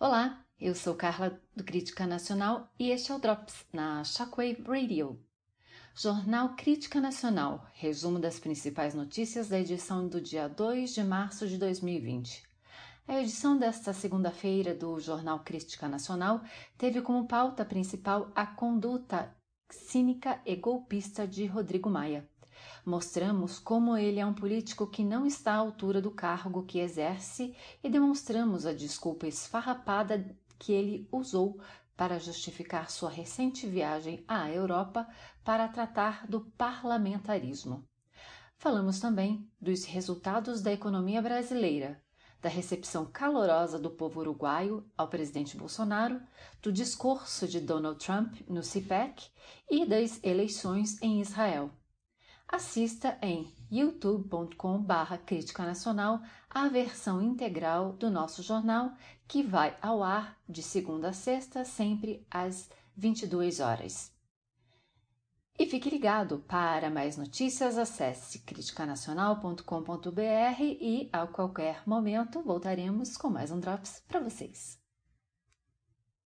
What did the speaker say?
Olá, eu sou Carla do Crítica Nacional e este é o Drops na Shockwave Radio. Jornal Crítica Nacional, resumo das principais notícias da edição do dia 2 de março de 2020. A edição desta segunda-feira do Jornal Crítica Nacional teve como pauta principal a conduta cínica e golpista de Rodrigo Maia. Mostramos como ele é um político que não está à altura do cargo que exerce e demonstramos a desculpa esfarrapada que ele usou para justificar sua recente viagem à Europa para tratar do parlamentarismo. Falamos também dos resultados da economia brasileira, da recepção calorosa do povo uruguaio ao presidente Bolsonaro, do discurso de Donald Trump no CPEC e das eleições em Israel. Assista em youtube.com/barra Crítica Nacional a versão integral do nosso jornal, que vai ao ar de segunda a sexta, sempre às 22 horas. E fique ligado, para mais notícias acesse criticanacional.com.br e a qualquer momento voltaremos com mais um Drops para vocês.